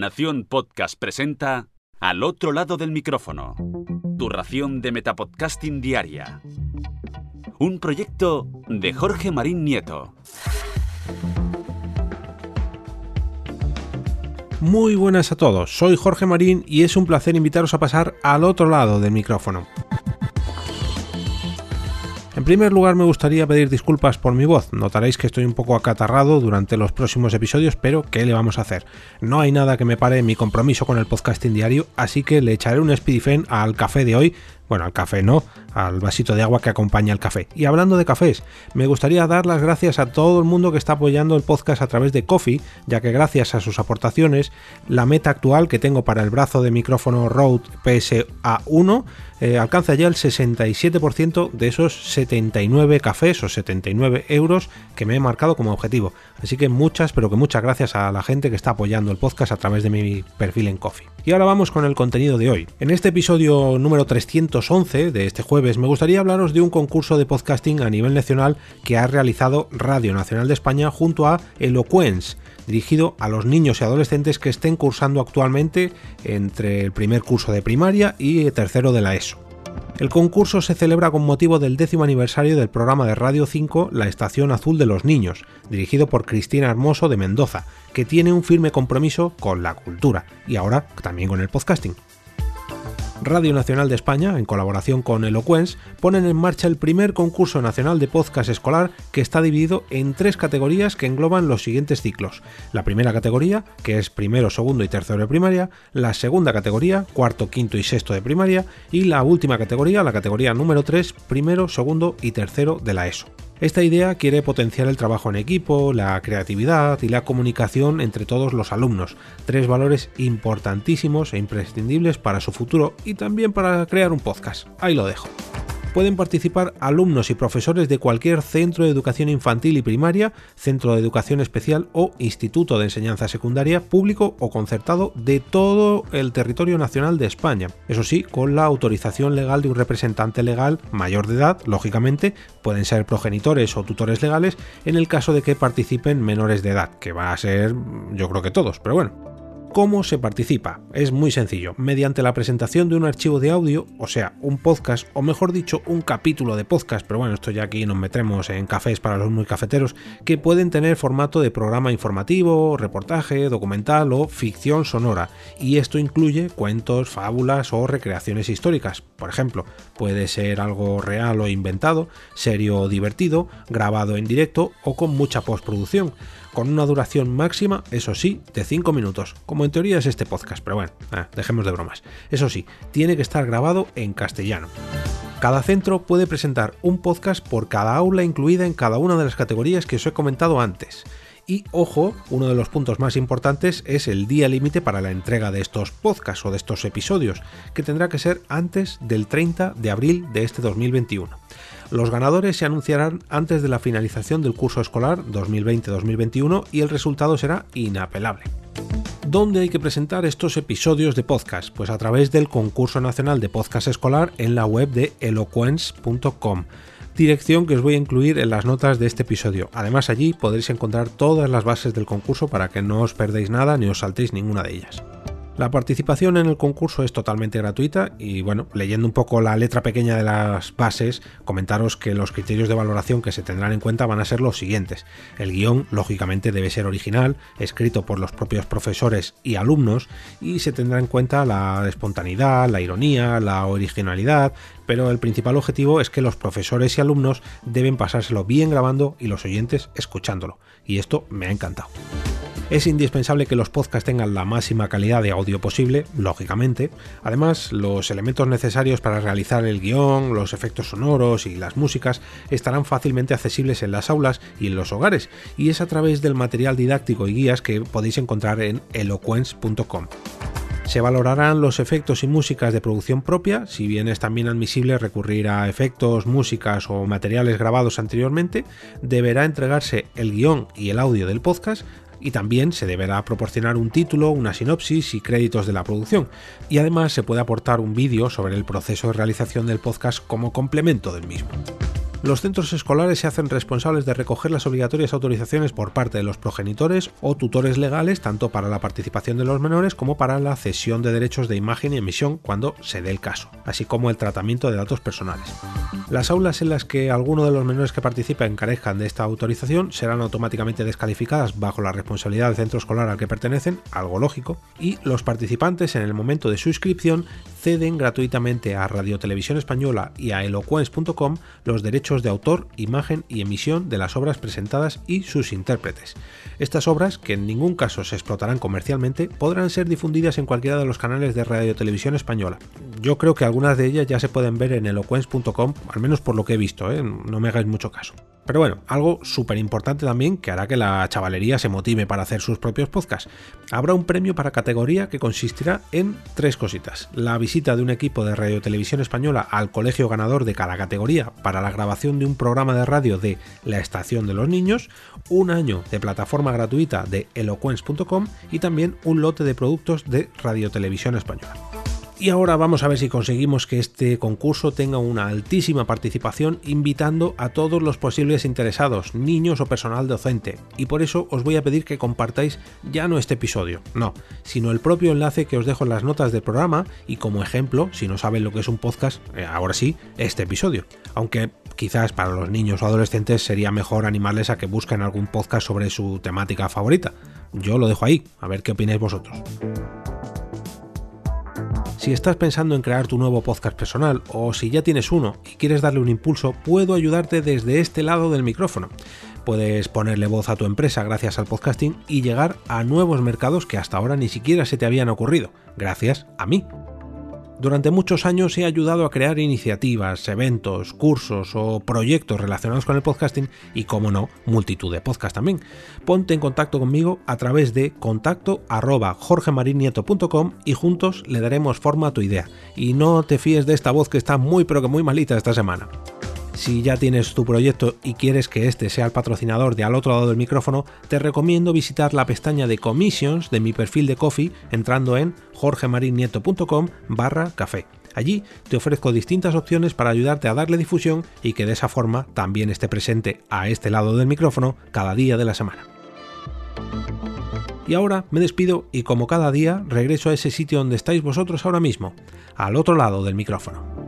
Nación Podcast presenta Al otro lado del micrófono. Tu ración de Metapodcasting Diaria. Un proyecto de Jorge Marín Nieto. Muy buenas a todos, soy Jorge Marín y es un placer invitaros a pasar al otro lado del micrófono. En primer lugar me gustaría pedir disculpas por mi voz, notaréis que estoy un poco acatarrado durante los próximos episodios, pero ¿qué le vamos a hacer? No hay nada que me pare mi compromiso con el podcasting diario, así que le echaré un speedy al café de hoy, bueno, al café no, al vasito de agua que acompaña el café. Y hablando de cafés, me gustaría dar las gracias a todo el mundo que está apoyando el podcast a través de Coffee, ya que gracias a sus aportaciones, la meta actual que tengo para el brazo de micrófono Rode PSA1 eh, alcanza ya el 67% de esos 79 cafés o 79 euros que me he marcado como objetivo. Así que muchas, pero que muchas gracias a la gente que está apoyando el podcast a través de mi perfil en Coffee. Y ahora vamos con el contenido de hoy. En este episodio número 311 de este jueves me gustaría hablaros de un concurso de podcasting a nivel nacional que ha realizado Radio Nacional de España junto a Eloquence dirigido a los niños y adolescentes que estén cursando actualmente entre el primer curso de primaria y el tercero de la ESO. El concurso se celebra con motivo del décimo aniversario del programa de Radio 5 La Estación Azul de los Niños, dirigido por Cristina Hermoso de Mendoza, que tiene un firme compromiso con la cultura y ahora también con el podcasting. Radio Nacional de España, en colaboración con Eloquence, ponen en marcha el primer concurso nacional de podcast escolar que está dividido en tres categorías que engloban los siguientes ciclos. La primera categoría, que es primero, segundo y tercero de primaria, la segunda categoría, cuarto, quinto y sexto de primaria, y la última categoría, la categoría número 3, primero, segundo y tercero de la ESO. Esta idea quiere potenciar el trabajo en equipo, la creatividad y la comunicación entre todos los alumnos, tres valores importantísimos e imprescindibles para su futuro también para crear un podcast. Ahí lo dejo pueden participar alumnos y profesores de cualquier centro de educación infantil y primaria, centro de educación especial o instituto de enseñanza secundaria público o concertado de todo el territorio nacional de España. Eso sí, con la autorización legal de un representante legal mayor de edad, lógicamente, pueden ser progenitores o tutores legales en el caso de que participen menores de edad, que va a ser yo creo que todos, pero bueno. ¿Cómo se participa? Es muy sencillo, mediante la presentación de un archivo de audio, o sea, un podcast, o mejor dicho, un capítulo de podcast, pero bueno, esto ya aquí nos metemos en cafés para los muy cafeteros, que pueden tener formato de programa informativo, reportaje, documental o ficción sonora, y esto incluye cuentos, fábulas o recreaciones históricas. Por ejemplo, puede ser algo real o inventado, serio o divertido, grabado en directo o con mucha postproducción con una duración máxima, eso sí, de 5 minutos, en teoría es este podcast, pero bueno, ah, dejemos de bromas. Eso sí, tiene que estar grabado en castellano. Cada centro puede presentar un podcast por cada aula incluida en cada una de las categorías que os he comentado antes. Y ojo, uno de los puntos más importantes es el día límite para la entrega de estos podcasts o de estos episodios, que tendrá que ser antes del 30 de abril de este 2021. Los ganadores se anunciarán antes de la finalización del curso escolar 2020-2021 y el resultado será inapelable. ¿Dónde hay que presentar estos episodios de podcast? Pues a través del concurso nacional de podcast escolar en la web de eloquence.com dirección que os voy a incluir en las notas de este episodio. Además allí podréis encontrar todas las bases del concurso para que no os perdéis nada ni os saltéis ninguna de ellas. La participación en el concurso es totalmente gratuita y bueno, leyendo un poco la letra pequeña de las bases, comentaros que los criterios de valoración que se tendrán en cuenta van a ser los siguientes. El guion, lógicamente, debe ser original, escrito por los propios profesores y alumnos y se tendrá en cuenta la espontaneidad, la ironía, la originalidad, pero el principal objetivo es que los profesores y alumnos deben pasárselo bien grabando y los oyentes escuchándolo. Y esto me ha encantado. Es indispensable que los podcasts tengan la máxima calidad de audio posible, lógicamente. Además, los elementos necesarios para realizar el guion, los efectos sonoros y las músicas estarán fácilmente accesibles en las aulas y en los hogares, y es a través del material didáctico y guías que podéis encontrar en eloquence.com. Se valorarán los efectos y músicas de producción propia, si bien es también admisible recurrir a efectos, músicas o materiales grabados anteriormente, deberá entregarse el guion y el audio del podcast, y también se deberá proporcionar un título, una sinopsis y créditos de la producción. Y además se puede aportar un vídeo sobre el proceso de realización del podcast como complemento del mismo. Los centros escolares se hacen responsables de recoger las obligatorias autorizaciones por parte de los progenitores o tutores legales, tanto para la participación de los menores como para la cesión de derechos de imagen y emisión cuando se dé el caso, así como el tratamiento de datos personales. Las aulas en las que alguno de los menores que participen carezcan de esta autorización serán automáticamente descalificadas bajo la responsabilidad del centro escolar al que pertenecen, algo lógico, y los participantes en el momento de su inscripción ceden gratuitamente a Radio Televisión Española y a eloquence.com los derechos de autor, imagen y emisión de las obras presentadas y sus intérpretes. Estas obras, que en ningún caso se explotarán comercialmente, podrán ser difundidas en cualquiera de los canales de Radio Televisión Española. Yo creo que algunas de ellas ya se pueden ver en eloquence.com, al menos por lo que he visto, ¿eh? no me hagáis mucho caso. Pero bueno, algo súper importante también que hará que la chavalería se motive para hacer sus propios podcasts. Habrá un premio para categoría que consistirá en tres cositas. La visita de un equipo de Radio Televisión Española al colegio ganador de cada categoría para la grabación de un programa de radio de La Estación de los Niños, un año de plataforma gratuita de eloquence.com y también un lote de productos de Radio Televisión Española. Y ahora vamos a ver si conseguimos que este concurso tenga una altísima participación invitando a todos los posibles interesados, niños o personal docente. Y por eso os voy a pedir que compartáis ya no este episodio, no, sino el propio enlace que os dejo en las notas del programa y como ejemplo, si no saben lo que es un podcast, eh, ahora sí, este episodio. Aunque quizás para los niños o adolescentes sería mejor animarles a que busquen algún podcast sobre su temática favorita. Yo lo dejo ahí, a ver qué opináis vosotros. Si estás pensando en crear tu nuevo podcast personal o si ya tienes uno y quieres darle un impulso, puedo ayudarte desde este lado del micrófono. Puedes ponerle voz a tu empresa gracias al podcasting y llegar a nuevos mercados que hasta ahora ni siquiera se te habían ocurrido, gracias a mí. Durante muchos años he ayudado a crear iniciativas, eventos, cursos o proyectos relacionados con el podcasting y, como no, multitud de podcasts también. Ponte en contacto conmigo a través de contacto arroba y juntos le daremos forma a tu idea. Y no te fíes de esta voz que está muy pero que muy malita esta semana. Si ya tienes tu proyecto y quieres que este sea el patrocinador de al otro lado del micrófono, te recomiendo visitar la pestaña de commissions de mi perfil de Coffee entrando en jorgemarinieto.com barra café. Allí te ofrezco distintas opciones para ayudarte a darle difusión y que de esa forma también esté presente a este lado del micrófono cada día de la semana. Y ahora me despido y como cada día regreso a ese sitio donde estáis vosotros ahora mismo, al otro lado del micrófono.